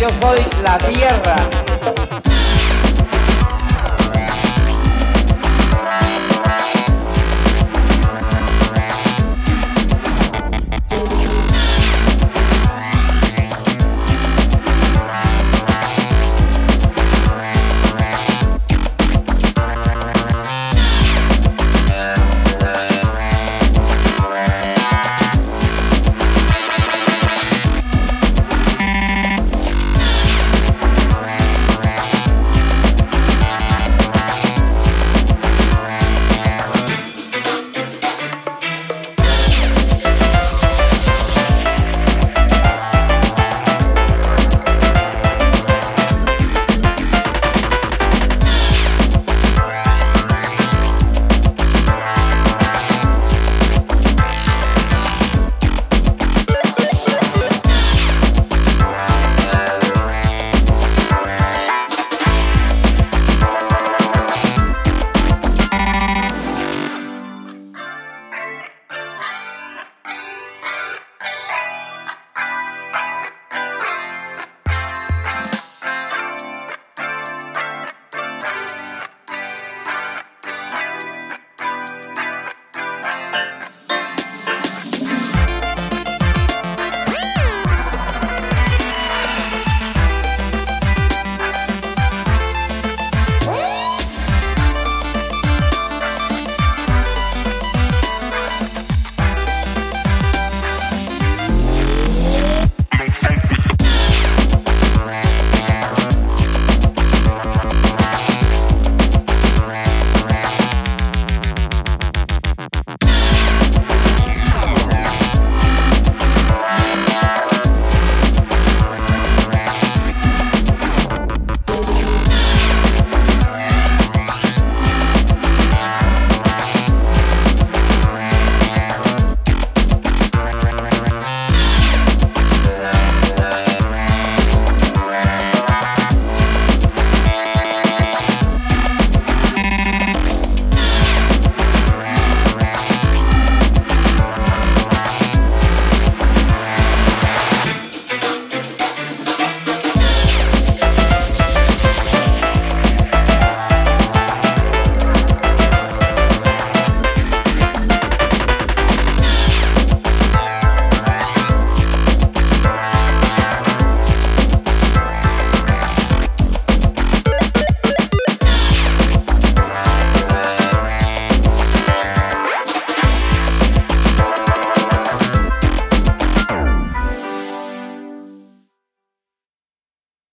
Yo soy la tierra.